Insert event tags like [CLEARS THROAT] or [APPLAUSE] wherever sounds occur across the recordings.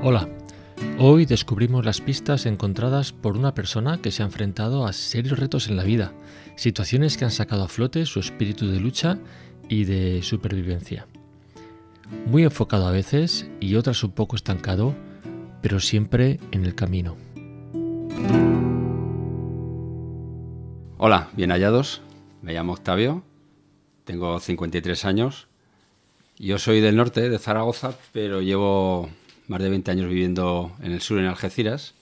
Hola, hoy descubrimos las pistas encontradas por una persona que se ha enfrentado a serios retos en la vida, situaciones que han sacado a flote su espíritu de lucha y de supervivencia. Muy enfocado a veces y otras un poco estancado, pero siempre en el camino. Hola, bien hallados. Me llamo Octavio, tengo 53 años. Yo soy del norte, de Zaragoza, pero llevo más de 20 años viviendo en el sur, en Algeciras.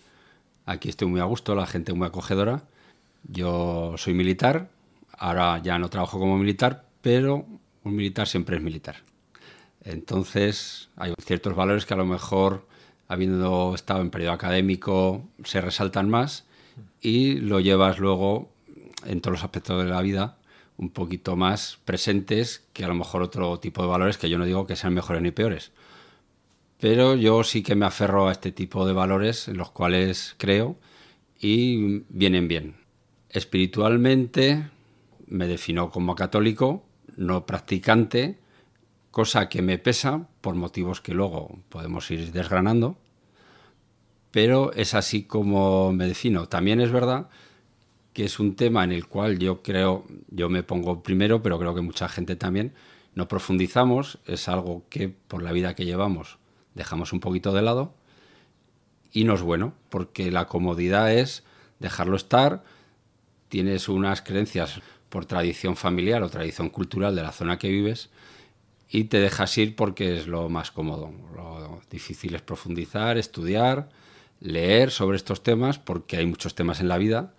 Aquí estoy muy a gusto, la gente muy acogedora. Yo soy militar, ahora ya no trabajo como militar, pero un militar siempre es militar. Entonces hay ciertos valores que a lo mejor, habiendo estado en periodo académico, se resaltan más y lo llevas luego en todos los aspectos de la vida un poquito más presentes que a lo mejor otro tipo de valores que yo no digo que sean mejores ni peores. Pero yo sí que me aferro a este tipo de valores en los cuales creo y vienen bien. Espiritualmente me defino como católico, no practicante, cosa que me pesa por motivos que luego podemos ir desgranando, pero es así como me defino. También es verdad que es un tema en el cual yo creo, yo me pongo primero, pero creo que mucha gente también, no profundizamos, es algo que por la vida que llevamos dejamos un poquito de lado y no es bueno, porque la comodidad es dejarlo estar, tienes unas creencias por tradición familiar o tradición cultural de la zona que vives y te dejas ir porque es lo más cómodo. Lo difícil es profundizar, estudiar, leer sobre estos temas, porque hay muchos temas en la vida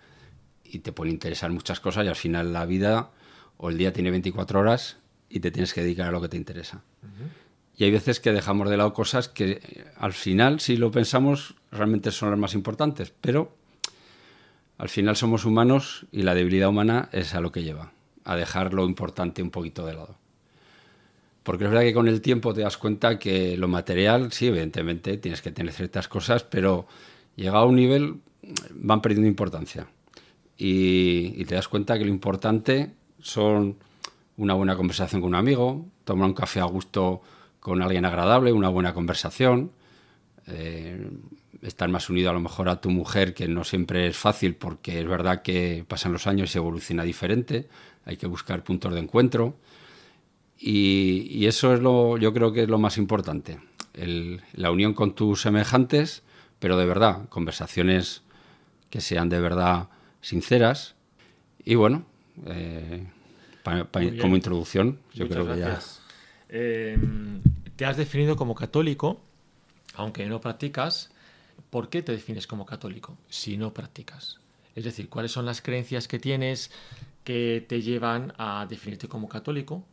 y te pueden interesar muchas cosas y al final la vida o el día tiene 24 horas y te tienes que dedicar a lo que te interesa. Y hay veces que dejamos de lado cosas que eh, al final, si lo pensamos, realmente son las más importantes, pero al final somos humanos y la debilidad humana es a lo que lleva, a dejar lo importante un poquito de lado. Porque es verdad que con el tiempo te das cuenta que lo material, sí, evidentemente tienes que tener ciertas cosas, pero llegado a un nivel van perdiendo importancia y, te das cuenta que lo importante son una buena conversación con un amigo, tomar un café a gusto con alguien agradable, una buena conversación, eh, estar más unido a lo mejor a tu mujer, que no siempre es fácil porque es verdad que pasan los años y se evoluciona diferente, hay que buscar puntos de encuentro y, eso es lo, yo creo que es lo más importante, la unión con tus semejantes, pero de verdad, conversaciones que sean de verdad sinceras. Y bueno, eh, como introducción, yo creo que ya. Te has definido como católico, aunque no practicas. ¿Por qué te defines como católico si no practicas? Es decir, ¿cuáles son las creencias que tienes que te llevan a definirte como católico?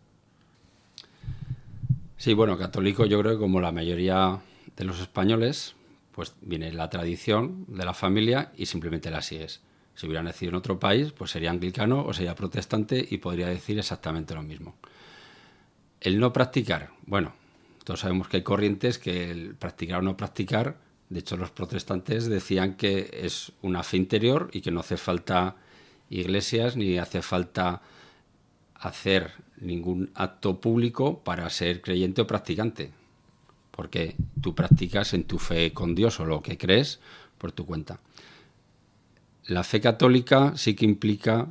Sí, bueno, católico yo creo que como la mayoría de los españoles, pues viene la tradición de la familia y simplemente la sigues. Si hubiera nacido en otro país, pues sería anglicano o sería protestante y podría decir exactamente lo mismo. El no practicar, bueno, todos sabemos que hay corrientes que el practicar o no practicar, de hecho los protestantes decían que es una fe interior y que no hace falta iglesias ni hace falta hacer ningún acto público para ser creyente o practicante, porque tú practicas en tu fe con Dios o lo que crees por tu cuenta. La fe católica sí que implica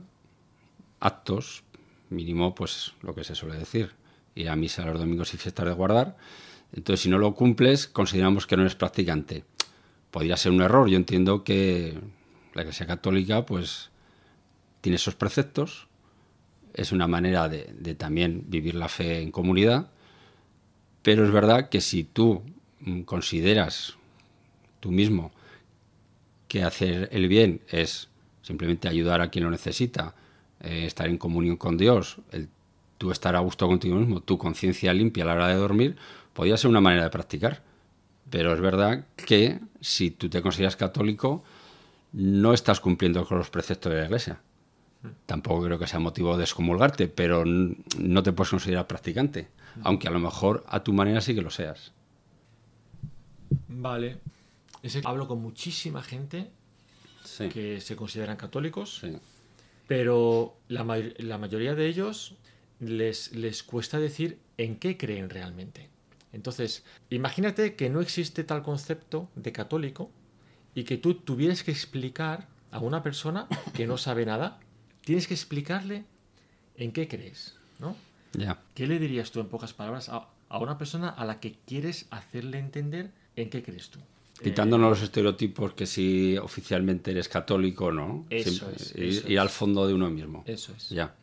actos, mínimo, pues lo que se suele decir, ir a misa los domingos y fiestas de guardar. Entonces, si no lo cumples, consideramos que no eres practicante. Podría ser un error. Yo entiendo que la Iglesia Católica, pues, tiene esos preceptos. Es una manera de, de también vivir la fe en comunidad. Pero es verdad que si tú mm, consideras tú mismo que hacer el bien es simplemente ayudar a quien lo necesita, eh, estar en comunión con Dios, el, tú estar a gusto contigo mismo, tu conciencia limpia a la hora de dormir, podría ser una manera de practicar. Pero es verdad que si tú te consideras católico, no estás cumpliendo con los preceptos de la Iglesia. Tampoco creo que sea motivo de excomulgarte, pero no te puedes considerar practicante, aunque a lo mejor a tu manera sí que lo seas. Vale, hablo con muchísima gente que se consideran católicos, pero la, mayoría de ellos les, les cuesta decir en qué creen realmente. Entonces, imagínate que no existe tal concepto de católico y que tú tuvieras que explicar a una persona que no sabe nada, tienes que explicarle en qué crees, ¿no? ¿Qué le dirías tú en pocas palabras a, a una persona a la que quieres hacerle entender en qué crees tú? Quitándonos los estereotipos que si oficialmente eres católico, ¿no? Eso Siempre- es, ir, eso ir al fondo de uno mismo. Eso es. Ya.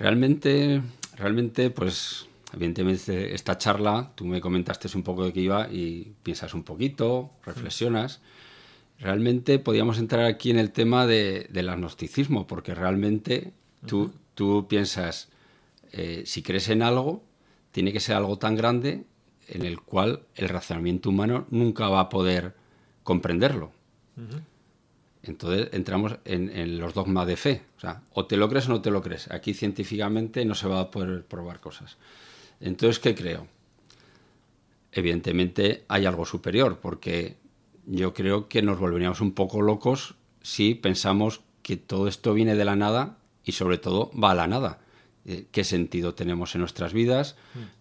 Realmente, realmente, pues, evidentemente, esta charla, tú me comentaste un poco de qué iba y piensas un poquito, reflexionas. Realmente podíamos entrar aquí en el tema de- del agnosticismo, porque realmente tú, tú piensas, eh, si crees en algo, tiene que ser algo tan grande en el cual el razonamiento humano nunca va a poder comprenderlo. Ujú. Entonces entramos en, en los dogmas de fe. O sea, o te lo crees o no te lo crees. Aquí científicamente no se va a poder probar cosas. Entonces, ¿qué creo? Evidentemente hay algo superior, porque yo creo que nos volveríamos un poco locos si pensamos que todo esto viene de la nada y sobre todo va a la nada. Eh, ¿Qué sentido tenemos en nuestras vidas?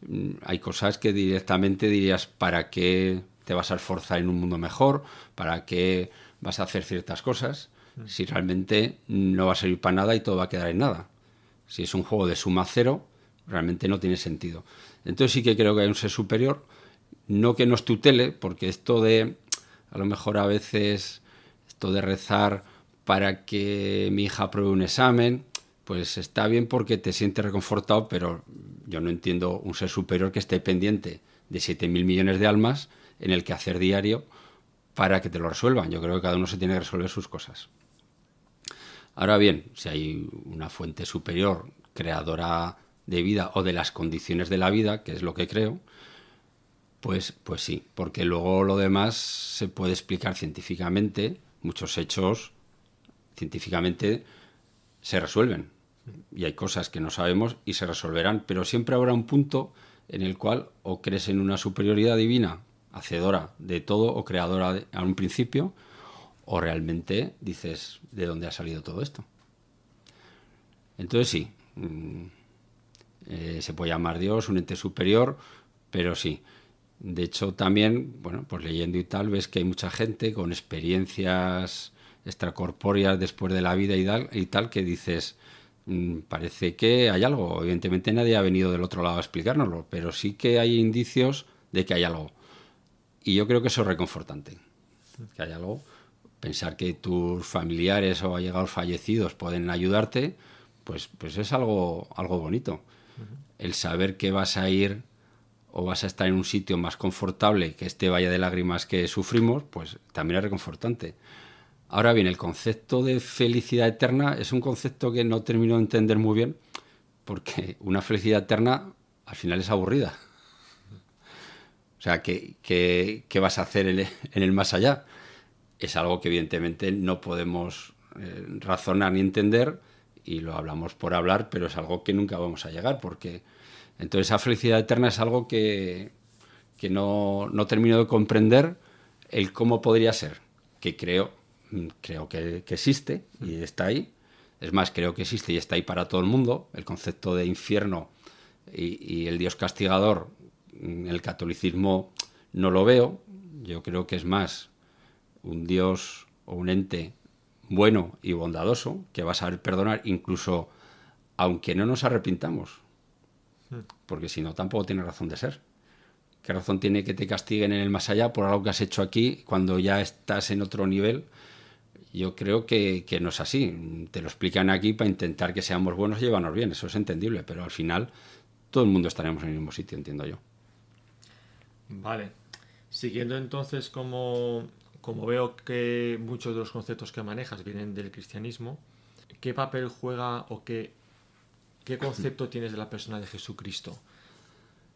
Mm, Hay cosas que directamente dirías, ¿para qué te vas a esforzar en un mundo mejor? ¿Para qué vas a hacer ciertas cosas? Si realmente no va a servir para nada y todo va a quedar en nada. Si es un juego de suma cero, realmente no tiene sentido. Entonces sí que creo que hay un ser superior, no que nos tutele, porque esto de, a lo mejor a veces, esto de rezar para que mi hija apruebe un examen, pues está bien porque te sientes reconfortado, pero yo no entiendo un ser superior que esté pendiente de 7.000 millones de almas en el que hacer diario para que te lo resuelvan. Yo creo que cada uno se tiene que resolver sus cosas. Ahora bien, si hay una fuente superior, creadora de vida o de las condiciones de la vida, que es lo que creo, pues, pues sí, porque luego lo demás se puede explicar científicamente, muchos hechos científicamente se resuelven. Y hay cosas que no sabemos y se resolverán, pero siempre habrá un punto en el cual o crees en una superioridad divina, hacedora de todo o creadora a un principio, o realmente dices de dónde ha salido todo esto. Entonces sí, mm, eh, se puede llamar Dios, un ente superior, pero sí. De hecho, también, bueno, pues leyendo y tal, ves que hay mucha gente con experiencias extracorpóreas después de la vida y tal, y tal que dices, mm, parece que hay algo. Evidentemente nadie ha venido del otro lado a explicárnoslo, pero sí que hay indicios de que hay algo. Y yo creo que eso es reconfortante, que hay algo. Pensar que tus familiares o allegados fallecidos pueden ayudarte, pues, pues es algo, algo bonito. El saber que vas a ir o vas a estar en un sitio más confortable que este valle de lágrimas que sufrimos, pues también es reconfortante. Ahora bien, el concepto de felicidad eterna es un concepto que no termino de entender muy bien, porque una felicidad eterna al final es aburrida. O sea, ¿qué, qué- qué vas a hacer en el, más allá? Es algo que evidentemente no podemos eh, razonar ni entender y lo hablamos por hablar, pero es algo que nunca vamos a llegar porque entonces esa felicidad eterna es algo que, que no, no termino de comprender el cómo podría ser, que creo, mm, creo que, que existe y está ahí. Es más, creo que existe y está ahí para todo el mundo. El concepto de infierno y, el Dios castigador, el catolicismo no lo veo. Yo creo que es más un Dios o un ente bueno y bondadoso que va a saber perdonar incluso aunque no nos arrepintamos. Porque si no, tampoco tiene razón de ser. ¿Qué razón tiene que te castiguen en el más allá por algo que has hecho aquí cuando ya estás en otro nivel? Yo creo que, que no es así. Te lo explican aquí para intentar que seamos buenos y llevarnos bien. Eso es entendible, pero al final todo el mundo estaremos en el mismo sitio, entiendo yo. Vale. Siguiendo entonces como, como veo que muchos de los conceptos que manejas vienen del cristianismo, ¿qué papel juega o qué, qué concepto [CLEARS THROAT] tienes de la persona de Jesucristo?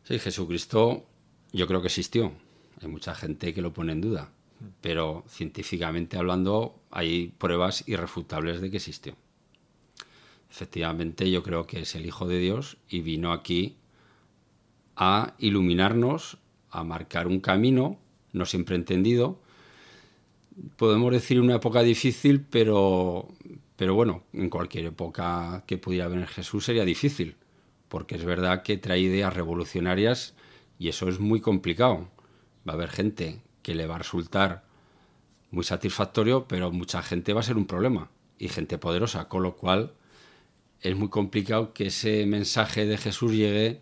Sí, Jesucristo yo creo que existió. Hay mucha gente que lo pone en duda, pero científicamente hablando hay pruebas irrefutables de que existió. Efectivamente, yo creo que es el Hijo de Dios y vino aquí a iluminarnos, a marcar un camino, no siempre entendido. Podemos decir una época difícil, pero, pero bueno, en cualquier época que pudiera venir Jesús sería difícil, porque es verdad que trae ideas revolucionarias y eso es muy complicado. Va a haber gente que le va a resultar muy satisfactorio, pero mucha gente va a ser un problema y gente poderosa, con lo cual es muy complicado que ese mensaje de Jesús llegue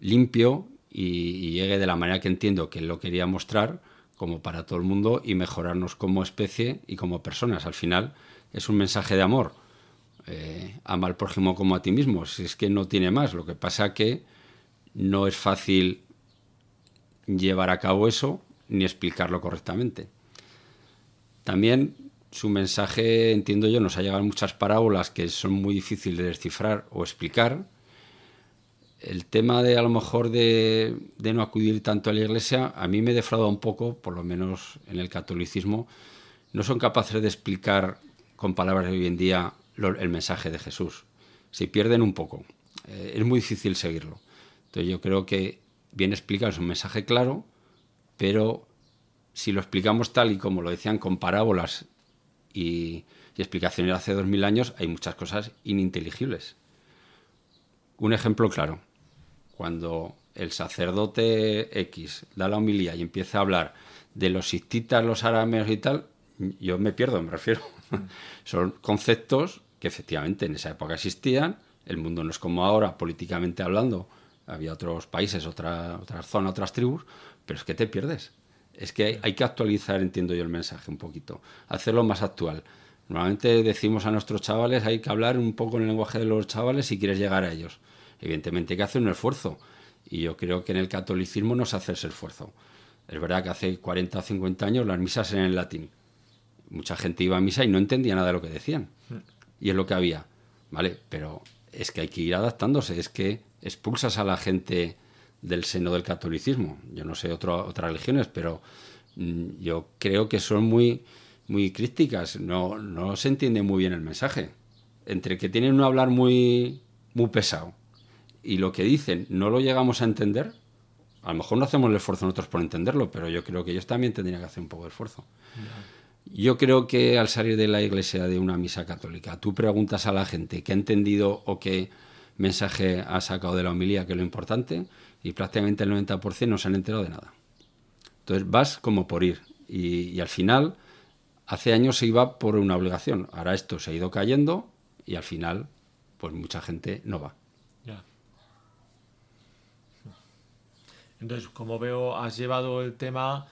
limpio y, llegue de la manera que entiendo que él lo quería mostrar, como para todo el mundo, y mejorarnos como especie y como personas. Al final es un mensaje de amor. Eh, ama al prójimo como a ti mismo, si es que no tiene más. Lo que pasa que no es fácil llevar a cabo eso ni explicarlo correctamente. También su mensaje, entiendo yo, nos ha llegado muchas parábolas que son muy difíciles de descifrar o explicar. El tema de a lo mejor de, no acudir tanto a la iglesia, a mí me defrauda un poco, por lo menos en el catolicismo. No son capaces de explicar con palabras de hoy en día el mensaje de Jesús. Se pierden un poco. Eh, es muy difícil seguirlo. Entonces yo creo que bien explicado es un mensaje claro, pero si lo explicamos tal y como lo decían con parábolas y, explicaciones hace dos mil años, hay muchas cosas ininteligibles. Un ejemplo claro, cuando el sacerdote X da la homilía y empieza a hablar de los hititas, los arameos y tal, yo me pierdo, me refiero. [LAUGHS] Son conceptos que efectivamente en esa época existían, el mundo no es como ahora, políticamente hablando, había otros países, otra, otras zonas, otras tribus, pero es que te pierdes. Es que hay, que actualizar, entiendo yo, el mensaje un poquito, hacerlo más actual. Normalmente decimos a nuestros chavales, hay que hablar un poco en el lenguaje de los chavales si quieres llegar a ellos. Evidentemente hay que hacer un esfuerzo. Y yo creo que en el catolicismo no se hace ese esfuerzo. Es verdad que hace 40 o 50 años las misas eran en latín. Mucha gente iba a misa y no entendía nada de lo que decían. Mm. Y es lo que había. ¿Vale? Pero es que hay que ir adaptándose. Es que expulsas a la gente del seno del catolicismo. Yo no sé otras religiones, pero mm, yo creo que son muy, muy críticas. No, no se entiende muy bien el mensaje. Entre que tienen un hablar muy, muy pesado y lo que dicen no lo llegamos a entender, a lo mejor no hacemos el esfuerzo nosotros por entenderlo, pero yo creo que ellos también tendrían que hacer un poco de esfuerzo. Yo creo que al salir de la iglesia de una misa católica, tú preguntas a la gente qué ha entendido o qué mensaje ha sacado de la homilía, que es lo importante, y prácticamente el 90% no se han enterado de nada. Entonces vas como por ir. Y, al final, hace años se iba por una obligación. Ahora esto se ha ido cayendo y al final, pues mucha gente no va. Entonces, como veo, has llevado el tema,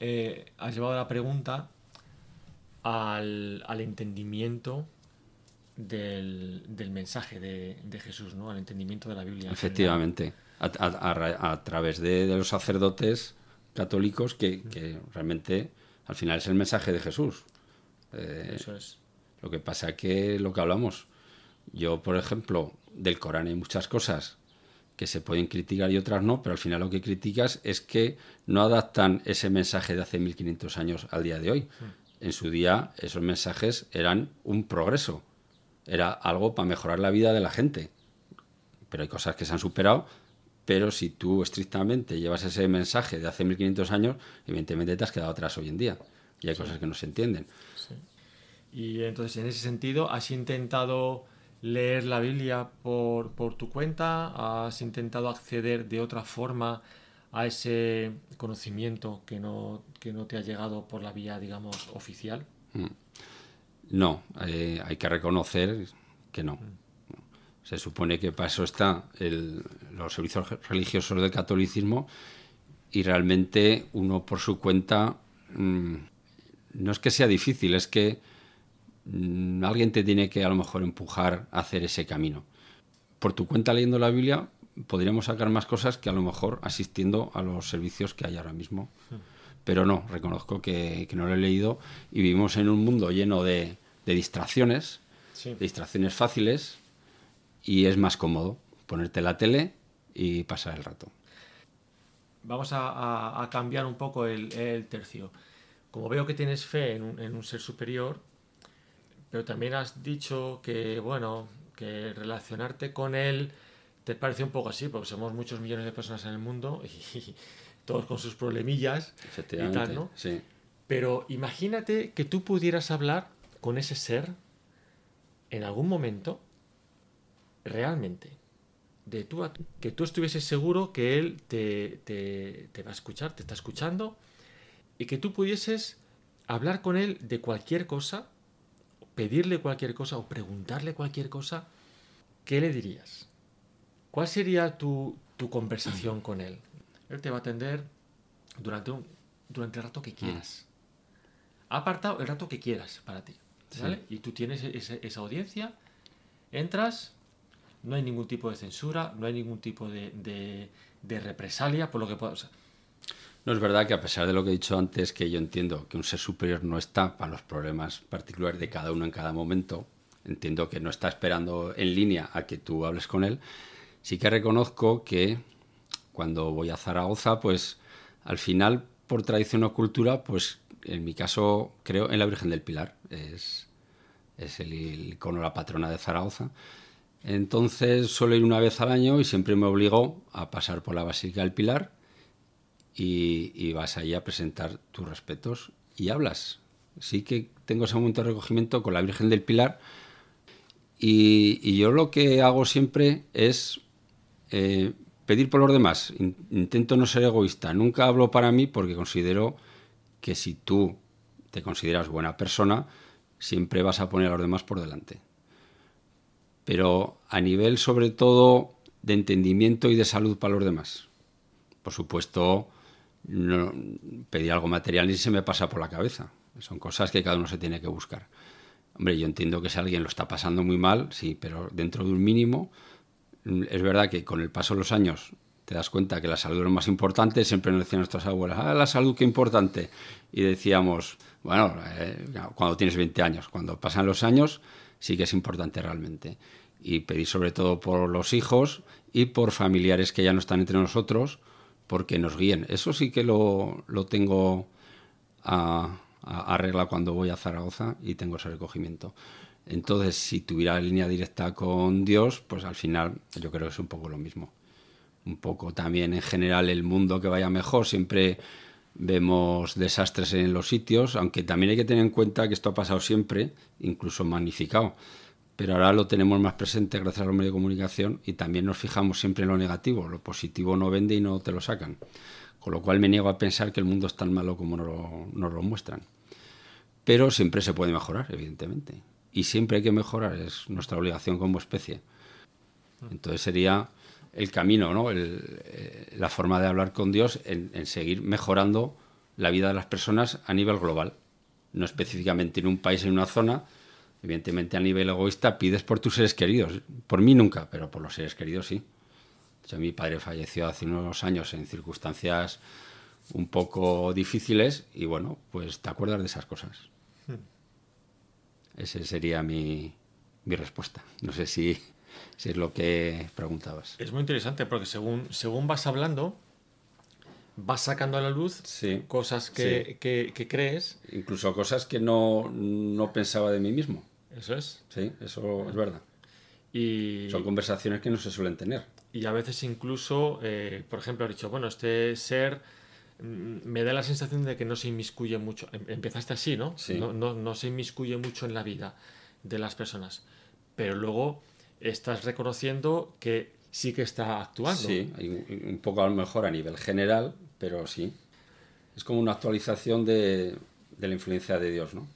eh, has llevado la pregunta al, al entendimiento del, del mensaje de, de, Jesús, ¿no? Al entendimiento de la Biblia. Efectivamente a, través de, los sacerdotes católicos que, realmente al final es el mensaje de Jesús. Eh, Eso es. Lo que pasa es que lo que hablamos, yo por ejemplo, del Corán hay muchas cosas que se pueden criticar y otras no, pero al final lo que criticas es que no adaptan ese mensaje de hace 1500 años al día de hoy. En su día esos mensajes eran un progreso, era algo para mejorar la vida de la gente. Pero hay cosas que se han superado pero si tú estrictamente llevas ese mensaje de hace 1500 años, evidentemente te has quedado atrás hoy en día. Y hay cosas que no se entienden. Y entonces, en ese sentido, ¿has intentado leer la Biblia por, tu cuenta? ¿Has intentado acceder de otra forma a ese conocimiento que no, que no te ha llegado por la vía, digamos, oficial? Mm. No, eh, hay que reconocer que no. Mm. Se supone que para eso están los servicios religiosos del catolicismo y realmente uno por su cuenta mm, no es que sea difícil, es que alguien te tiene que a lo mejor empujar a hacer ese camino. Por tu cuenta leyendo la Biblia podríamos sacar más cosas que a lo mejor asistiendo a los servicios que hay ahora mismo. Pero no, reconozco que, no lo he leído y vivimos en un mundo lleno de, distracciones, de distracciones fáciles y es más cómodo ponerte la tele y pasar el rato. Vamos a, cambiar un poco el, tercio. Como veo que tienes fe en un, ser superior, pero también has dicho que, bueno, que relacionarte con él te parece un poco así, porque somos muchos millones de personas en el mundo [LAUGHS] y, todos con sus problemillas y tal, ¿no? Sí. Pero imagínate que tú pudieras hablar con ese ser en algún momento realmente. de tú a que tú estuvieses seguro que él te, te, va a escuchar, te está escuchando, y que tú pudieses hablar con él de cualquier cosa, pedirle cualquier cosa o preguntarle cualquier cosa, ¿qué le dirías? ¿Cuál sería tu, tu conversación con él? Él te va a atender durante, un, durante el rato que quieras. Ha apartado el rato que quieras para ti. ¿vale? Y tú tienes esa audiencia, entras, no hay ningún tipo de censura, no hay ningún tipo de, represalia por lo que pueda. No es verdad que a pesar de lo que he dicho antes, que yo entiendo que un ser superior no está para los problemas particulares de cada uno en cada momento, entiendo que no está esperando en línea a que tú hables con él, sí que reconozco que cuando voy a Zaragoza, pues al final, por tradición o cultura, pues en mi caso creo en la Virgen del Pilar, es, es el icono, la patrona de Zaragoza. Entonces suelo ir una vez al año y siempre me obligo a pasar por la Basílica del Pilar y, vas ahí a presentar tus respetos y hablas. Sí que tengo ese momento de recogimiento con la Virgen del Pilar y, yo lo que hago siempre es eh, pedir por los demás. Intento no ser egoísta. Nunca hablo para mí porque considero que si tú te consideras buena persona, siempre vas a poner a los demás por delante pero a nivel sobre todo de entendimiento y de salud para los demás. Por supuesto, no, pedir algo material ni se me pasa por la cabeza. Son cosas que cada uno se tiene que buscar. Hombre, yo entiendo que si alguien lo está pasando muy mal, sí, pero dentro de un mínimo, es verdad que con el paso de los años te das cuenta que la salud es lo más importante. Siempre nos decían nuestras abuelas, ah, la salud qué importante. Y decíamos, bueno, eh, cuando tienes 20 años, cuando pasan los años, sí que es importante realmente. Y pedir sobre todo por los hijos y por familiares que ya no están entre nosotros, porque nos guíen. Eso sí que lo, lo tengo a, a, regla cuando voy a Zaragoza y tengo ese recogimiento. Entonces, si tuviera línea directa con Dios, pues al final yo creo que es un poco lo mismo. Un poco también en general el mundo que vaya mejor, siempre vemos desastres en los sitios, aunque también hay que tener en cuenta que esto ha pasado siempre, incluso magnificado. Pero ahora lo tenemos más presente gracias a los medios de comunicación y también nos fijamos siempre en lo negativo. Lo positivo no vende y no te lo sacan. Con lo cual me niego a pensar que el mundo es tan malo como nos lo, muestran. Pero siempre se puede mejorar, evidentemente. Y siempre hay que mejorar, es nuestra obligación como especie. Entonces sería el camino, ¿no? Eh, la forma de hablar con Dios en, seguir mejorando la vida de las personas a nivel global, no específicamente en un país, en una zona. Evidentemente a nivel egoísta pides por tus seres queridos, por mí nunca, pero por los seres queridos sí. mi padre falleció hace unos años en circunstancias un poco difíciles y bueno, pues te acuerdas de esas cosas. Hmm. Esa sería mi, mi respuesta. No sé si si es lo que preguntabas. Es muy interesante porque según, según vas hablando, vas sacando a la luz cosas que, que, crees. Incluso cosas que no, no, pensaba de mí mismo. Eso es. Sí, eso es verdad. Y, Son conversaciones que no se suelen tener. Y a veces incluso, eh, por ejemplo, ha dicho, bueno, este ser mm, me da la sensación de que no se inmiscuye mucho. Em, empezaste así, ¿no? Sí. No, no, no se inmiscuye mucho en la vida de las personas. Pero luego estás reconociendo que sí que está actuando. Sí, un, poco a lo mejor a nivel general, pero sí. Es como una actualización de, la influencia de Dios, ¿no?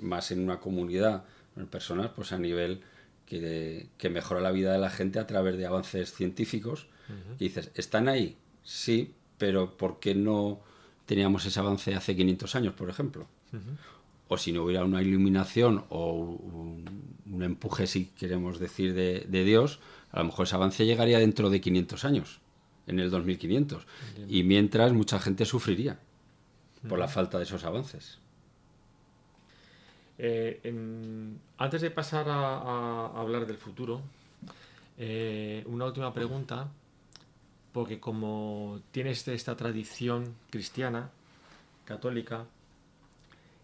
Más en una comunidad, en personas, pues a nivel que, que, mejora la vida de la gente a través de avances científicos. Y dices, ¿están ahí? Sí, pero ¿por qué no teníamos ese avance hace 500 años, por ejemplo? o si no hubiera una iluminación o un, empuje, si queremos decir, de, Dios, a lo mejor ese avance llegaría dentro de 500 años, en el 2500. Y mientras mucha gente sufriría por la falta de esos avances. Eh, antes de pasar a, hablar del futuro, eh, una última pregunta, porque como tienes esta tradición cristiana, católica,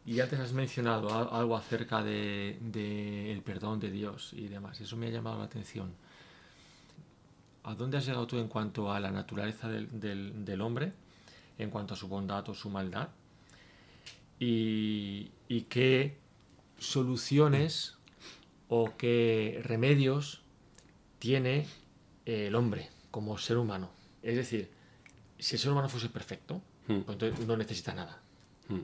y antes has mencionado algo acerca del de, el perdón de Dios y demás. Eso me ha llamado la atención. ¿A dónde has llegado tú en cuanto a la naturaleza del, hombre, en cuanto a su bondad o su maldad? Y, qué soluciones o qué remedios tiene el hombre como ser humano. Es decir, si el ser humano fuese perfecto, Hmm. pues entonces no necesita nada. Mm.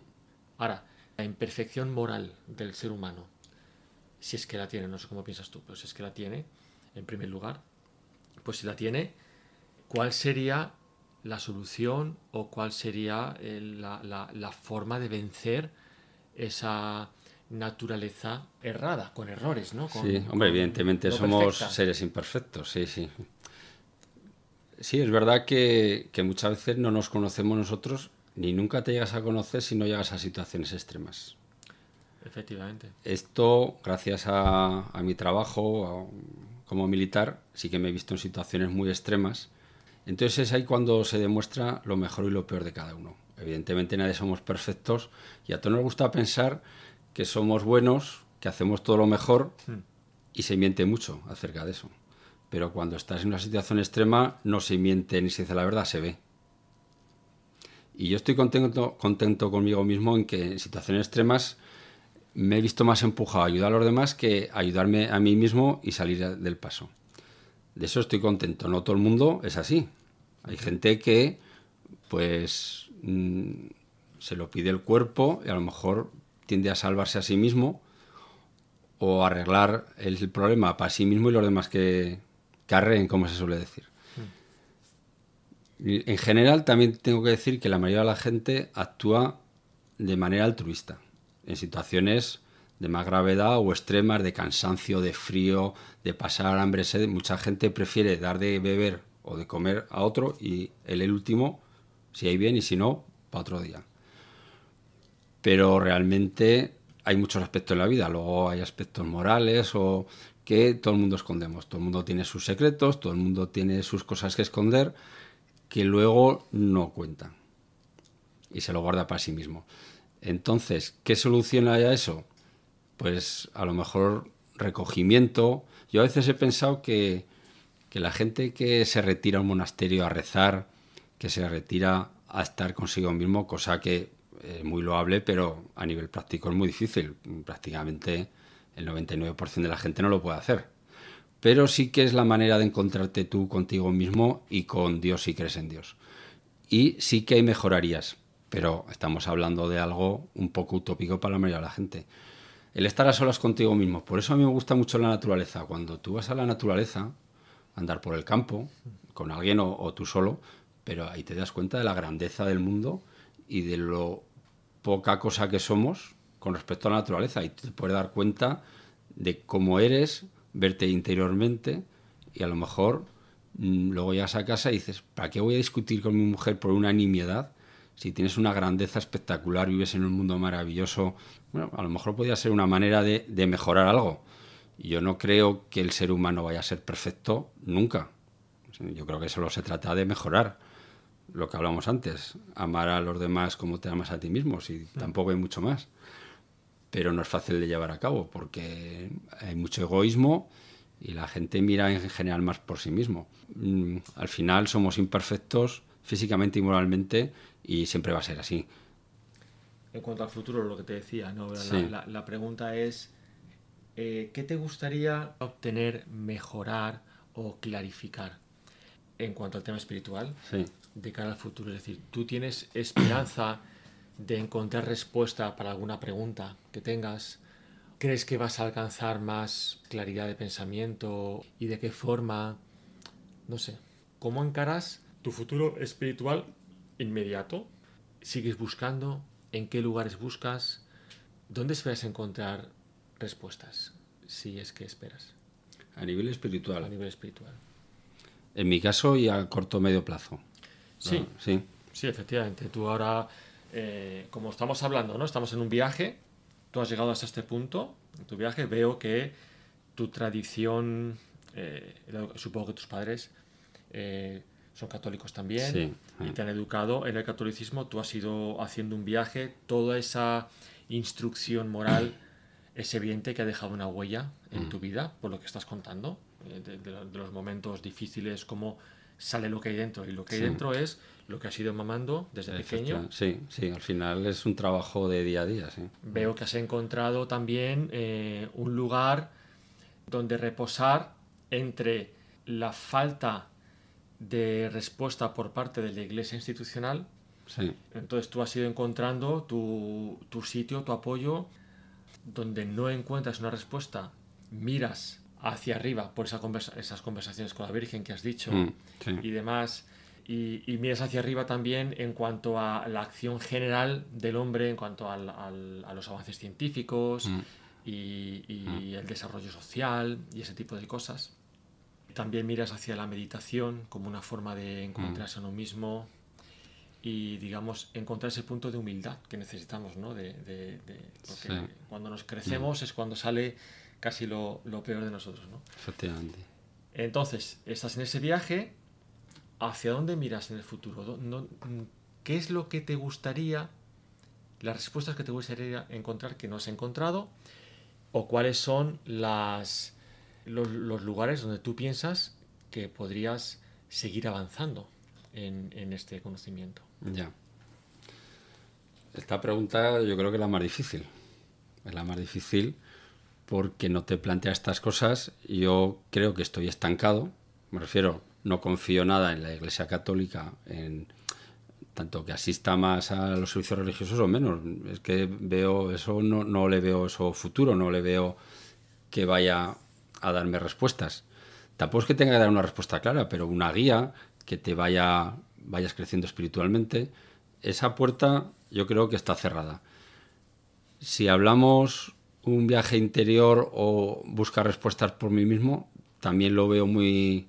Ahora, la imperfección moral del ser humano, si es que la tiene, no sé cómo piensas tú, pero si es que la tiene, en primer lugar, pues si la tiene, ¿cuál sería la solución o cuál sería eh, la, la- la forma de vencer esa naturaleza errada, con errores, ¿no? Con- Sí, hombre, evidentemente no somos perfecta. seres imperfectos, sí, sí. Sí, es verdad que, que muchas veces no nos conocemos nosotros, ni nunca te llegas a conocer si no llegas a situaciones extremas. Efectivamente. Esto, gracias a, a mi trabajo a- como militar, sí que me he visto en situaciones muy extremas. Entonces es ahí cuando se demuestra lo mejor y lo peor de cada uno. Evidentemente nadie somos perfectos y a todos nos gusta pensar que somos buenos, que hacemos todo lo mejor y se miente mucho acerca de eso. Pero cuando estás en una situación extrema no se miente ni se dice la verdad, se ve. Y yo estoy contento, contento conmigo mismo en que en situaciones extremas me he visto más empujado a ayudar a los demás que a ayudarme a mí mismo y salir del paso. De eso estoy contento. No todo el mundo es así. Hay gente que, pues, mm, se lo pide el cuerpo y a lo mejor tiende a salvarse a sí mismo o arreglar el problema para sí mismo y los demás que carreen, como se suele decir. Y En general, también tengo que decir que la mayoría de la gente actúa de manera altruista, en situaciones de más gravedad o extremas, de cansancio, de frío, de pasar hambre, sed. Mucha gente prefiere dar de beber o de comer a otro y él el último, si hay bien y si no, para otro día. Pero realmente hay muchos aspectos en la vida. Luego hay aspectos morales o que todo el mundo escondemos. Todo el mundo tiene sus secretos, todo el mundo tiene sus cosas que esconder que luego no cuentan y se lo guarda para sí mismo. Entonces, ¿qué solución hay a eso? Pues a lo mejor recogimiento. Yo a veces he pensado que, que la gente que se retira a un monasterio a rezar, que se retira a estar consigo mismo, cosa que es muy loable, pero a nivel práctico es muy difícil. Prácticamente el 99% de la gente no lo puede hacer. Pero sí que es la manera de encontrarte tú contigo mismo y con Dios si crees en Dios. Y sí que hay mejorarías, pero estamos hablando de algo un poco utópico para la mayoría de la gente. El estar a solas contigo mismo. Por eso a mí me gusta mucho la naturaleza. Cuando tú vas a la naturaleza, andar por el campo, con alguien o tú solo, pero ahí te das cuenta de la grandeza del mundo y de lo poca cosa que somos con respecto a la naturaleza. Y te puedes dar cuenta de cómo eres, verte interiormente y a lo mejor mm, luego llegas a casa y dices, ¿para qué voy a discutir con mi mujer por una nimiedad? Si tienes una grandeza espectacular, vives en un mundo maravilloso, bueno, a lo mejor podría ser una manera de, de mejorar algo. Yo no creo que el ser humano vaya a ser perfecto nunca. Yo creo que solo se trata de mejorar lo que hablamos antes, amar a los demás como te amas a ti mismo, si tampoco hay mucho más. Pero no es fácil de llevar a cabo porque hay mucho egoísmo y la gente mira en general más por sí mismo. Mm, Al final somos imperfectos físicamente y moralmente y siempre va a ser así. En cuanto al futuro, lo que te decía, ¿no? La- la pregunta es, eh, ¿qué te gustaría obtener, mejorar o clarificar en cuanto al tema espiritual Sí. De cara al futuro? Es decir, ¿tú tienes esperanza de encontrar respuesta para alguna pregunta que tengas? ¿Crees que vas a alcanzar más claridad de pensamiento y de qué forma? No sé. ¿Cómo encaras tu futuro espiritual inmediato? ¿Sigues buscando? ¿En qué lugares buscas? ¿Dónde esperas encontrar respuestas? Si es que esperas A nivel a espiritual. nivel espiritual. En mi caso y a corto o medio plazo. Sí. Sí. Sí, efectivamente. Tú ahora, eh, como estamos hablando, ¿no? Estamos en un viaje. Tú has llegado hasta este punto en tu viaje. Veo que tu tradición, eh, supongo que tus padres eh, son católicos también Sí. y te han educado en el catolicismo. Tú has ido haciendo un viaje. Toda esa instrucción moral [COUGHS] es evidente que ha dejado una huella en tu vida, por lo que estás contando, de, de lo- de los momentos difíciles, cómo sale lo que hay dentro. Y lo que hay Sí. dentro es lo que has ido mamando desde pequeño. Sí, sí, al final es un trabajo de día a día, sí. Veo que has encontrado también eh, un lugar donde reposar entre la falta de respuesta por parte de la iglesia institucional. Entonces tú has ido encontrando tu, sitio, tu apoyo, donde no encuentras una respuesta, miras hacia arriba por esa esas conversaciones con la Virgen que has dicho mm, y demás, y, miras hacia arriba también en cuanto a la acción general del hombre, en cuanto a los avances científicos mm. y, mm. el desarrollo social y ese tipo de cosas. También miras hacia la meditación como una forma de encontrarse a uno mismo y, digamos, encontrar ese punto de humildad que necesitamos, ¿no? De, porque cuando nos crecemos es cuando sale casi lo, peor de nosotros, ¿no? Efectivamente. Entonces, estás en ese viaje, ¿hacia dónde miras en el futuro? ¿Qué es lo que te gustaría, las respuestas que te gustaría encontrar que no has encontrado? ¿O cuáles son las los, lugares donde tú piensas que podrías seguir avanzando en, este conocimiento. Ya. Esta pregunta yo creo que es la más difícil. Es la más difícil porque no te plantea estas cosas. Yo creo que estoy estancado. Me refiero, no confío nada en la Iglesia Católica, en tanto que asista más a los servicios religiosos o menos. Es que veo eso, no, no le veo eso futuro, no le veo que vaya a darme respuestas. Tampoco es que tenga que dar una respuesta clara, pero una guía que te vaya vayas creciendo espiritualmente, esa puerta yo creo que está cerrada. Si hablamos un viaje interior o buscar respuestas por mí mismo, también lo veo muy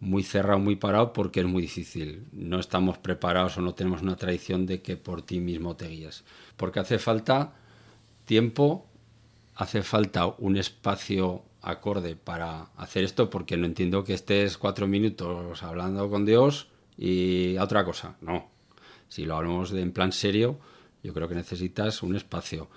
muy cerrado, muy parado porque es muy difícil. No estamos preparados o no tenemos una tradición de que por ti mismo te guíes. Porque hace falta tiempo, hace falta un espacio acorde para hacer esto porque no entiendo que estés cuatro minutos hablando con Dios y otra cosa. No. Si lo hablamos de en plan serio, yo creo que necesitas un espacio,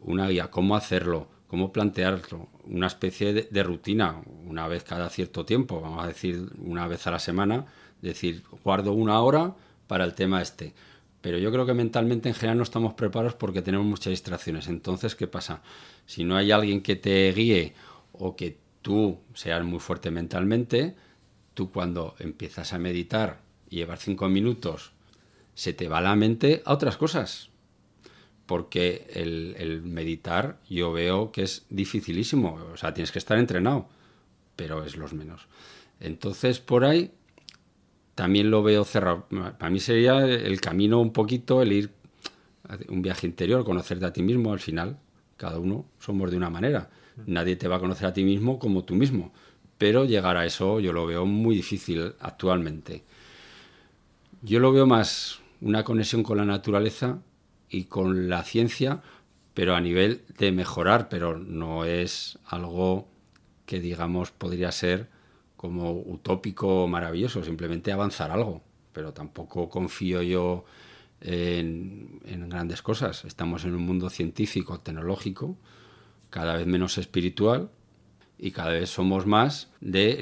una guía, cómo hacerlo, cómo plantearlo, una especie de, rutina, una vez cada cierto tiempo, vamos a decir una vez a la semana, decir, guardo una hora para el tema este. Pero yo creo que mentalmente en general no estamos preparados porque tenemos muchas distracciones. Entonces, ¿qué pasa? Si no hay alguien que te guíe o que tú seas muy fuerte mentalmente, tú cuando empiezas a meditar y llevar cinco minutos, se te va la mente a otras cosas. Porque el, meditar yo veo que es dificilísimo. O sea, tienes que estar entrenado, pero es los menos. Entonces, por ahí también lo veo cerrado. Para mí sería el camino un poquito, el ir un viaje interior, conocerte a ti mismo al final. Cada uno somos de una manera. Nadie te va a conocer a ti mismo como tú mismo. Pero llegar a eso yo lo veo muy difícil actualmente. Yo lo veo más una conexión con la naturaleza y con la ciencia, pero a nivel de mejorar, pero no es algo que digamos podría ser como utópico o maravilloso, simplemente avanzar algo, pero tampoco confío yo en, grandes cosas. Estamos en un mundo científico, tecnológico, cada vez menos espiritual y cada vez somos más de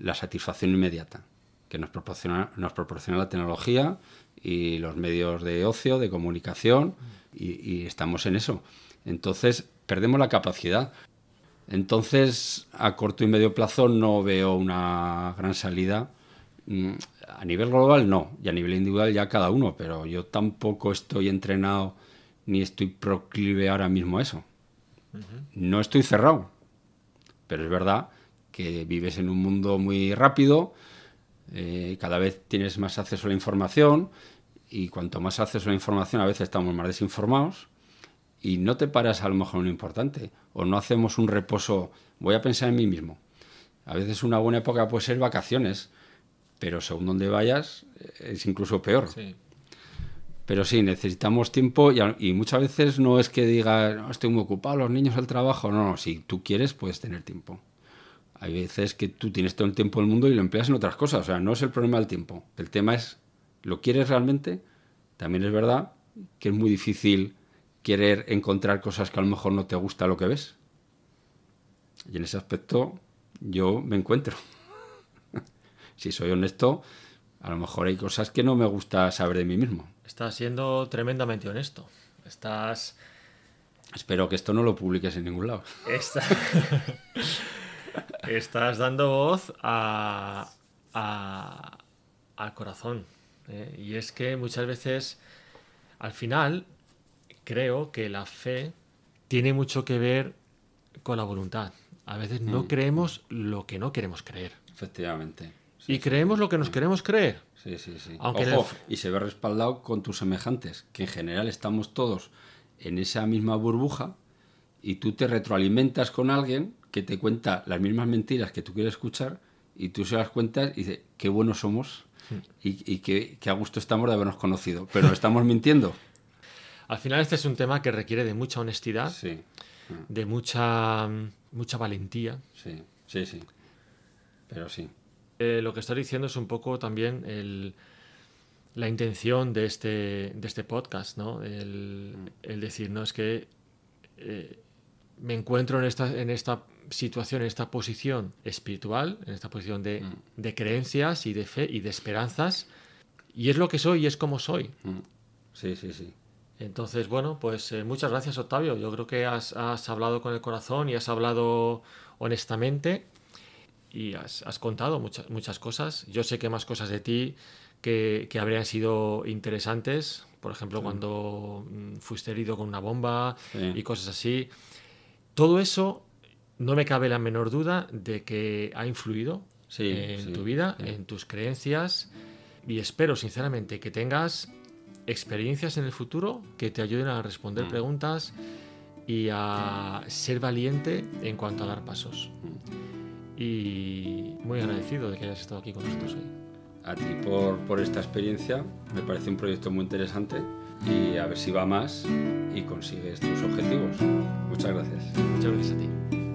la satisfacción inmediata que nos proporciona, nos proporciona la tecnología y los medios de ocio, de comunicación, y, estamos en eso. Entonces, perdemos la capacidad. Entonces, a corto y medio plazo no veo una gran salida. Mm, a nivel global no, y a nivel individual ya cada uno, pero yo tampoco estoy entrenado ni estoy proclive ahora mismo a eso. No estoy cerrado, pero es verdad que vives en un mundo muy rápido, eh, cada vez tienes más acceso a la información y cuanto más acceso a la información a veces estamos más desinformados y no te paras a lo mejor en lo importante o no hacemos un reposo, voy a pensar en mí mismo. A veces una buena época puede ser vacaciones, pero según donde vayas es incluso peor. Sí. Pero sí, necesitamos tiempo y, muchas veces no es que diga, estoy muy ocupado, los niños, el trabajo. No, no, si tú quieres, puedes tener tiempo. Hay veces que tú tienes todo el tiempo del mundo y lo empleas en otras cosas. O sea, no es el problema del tiempo. El tema es, ¿lo quieres realmente? También es verdad que es muy difícil querer encontrar cosas que a lo mejor no te gusta lo que ves. Y en ese aspecto yo me encuentro. [LAUGHS] si soy honesto, a lo mejor hay cosas que no me gusta saber de mí mismo. Estás siendo tremendamente honesto. Estás. Espero que esto no lo publiques en ningún lado. [LAUGHS] estás dando voz a, al corazón. ¿eh? Y es que muchas veces, al final, creo que la fe tiene mucho que ver con la voluntad. A veces no mm. creemos lo que no queremos creer. Efectivamente. y creemos lo que nos queremos creer. Sí, sí, sí. Ojo, y se ve respaldado con tus semejantes, que en general estamos todos en esa misma burbuja y tú te retroalimentas con alguien que te cuenta las mismas mentiras que tú quieres escuchar y tú se las cuentas y dices, qué buenos somos y, y qué, a gusto estamos de habernos conocido, pero estamos mintiendo. Al final este es un tema que requiere de mucha honestidad, de mucha, mucha valentía. Sí, sí, sí. Pero sí. Eh, lo que estoy diciendo es un poco también el, la intención de este, de este podcast, ¿no? El, mm. decir, no es que eh, me encuentro en esta, en esta situación, en esta posición espiritual, en esta posición de, mm. de, creencias y de fe y de esperanzas, y es lo que soy y es como soy. Mm. Sí, sí, sí. Entonces, bueno, pues eh, muchas gracias, Octavio. Yo creo que has, has, hablado con el corazón y has hablado honestamente y has, has, contado muchas, muchas cosas. Yo sé que más cosas de ti que, que habrían sido interesantes, por ejemplo, cuando mm, fuiste herido con una bomba y cosas así. Todo eso no me cabe la menor duda de que ha influido en tu vida, en tus creencias y espero sinceramente que tengas experiencias en el futuro que te ayuden a responder mm. preguntas y a ser valiente en cuanto a dar pasos. Mm. Y muy agradecido de que hayas estado aquí con nosotros hoy. A ti por, por esta experiencia, me parece un proyecto muy interesante y a ver si va más y consigues tus objetivos. Muchas gracias. Muchas gracias a ti.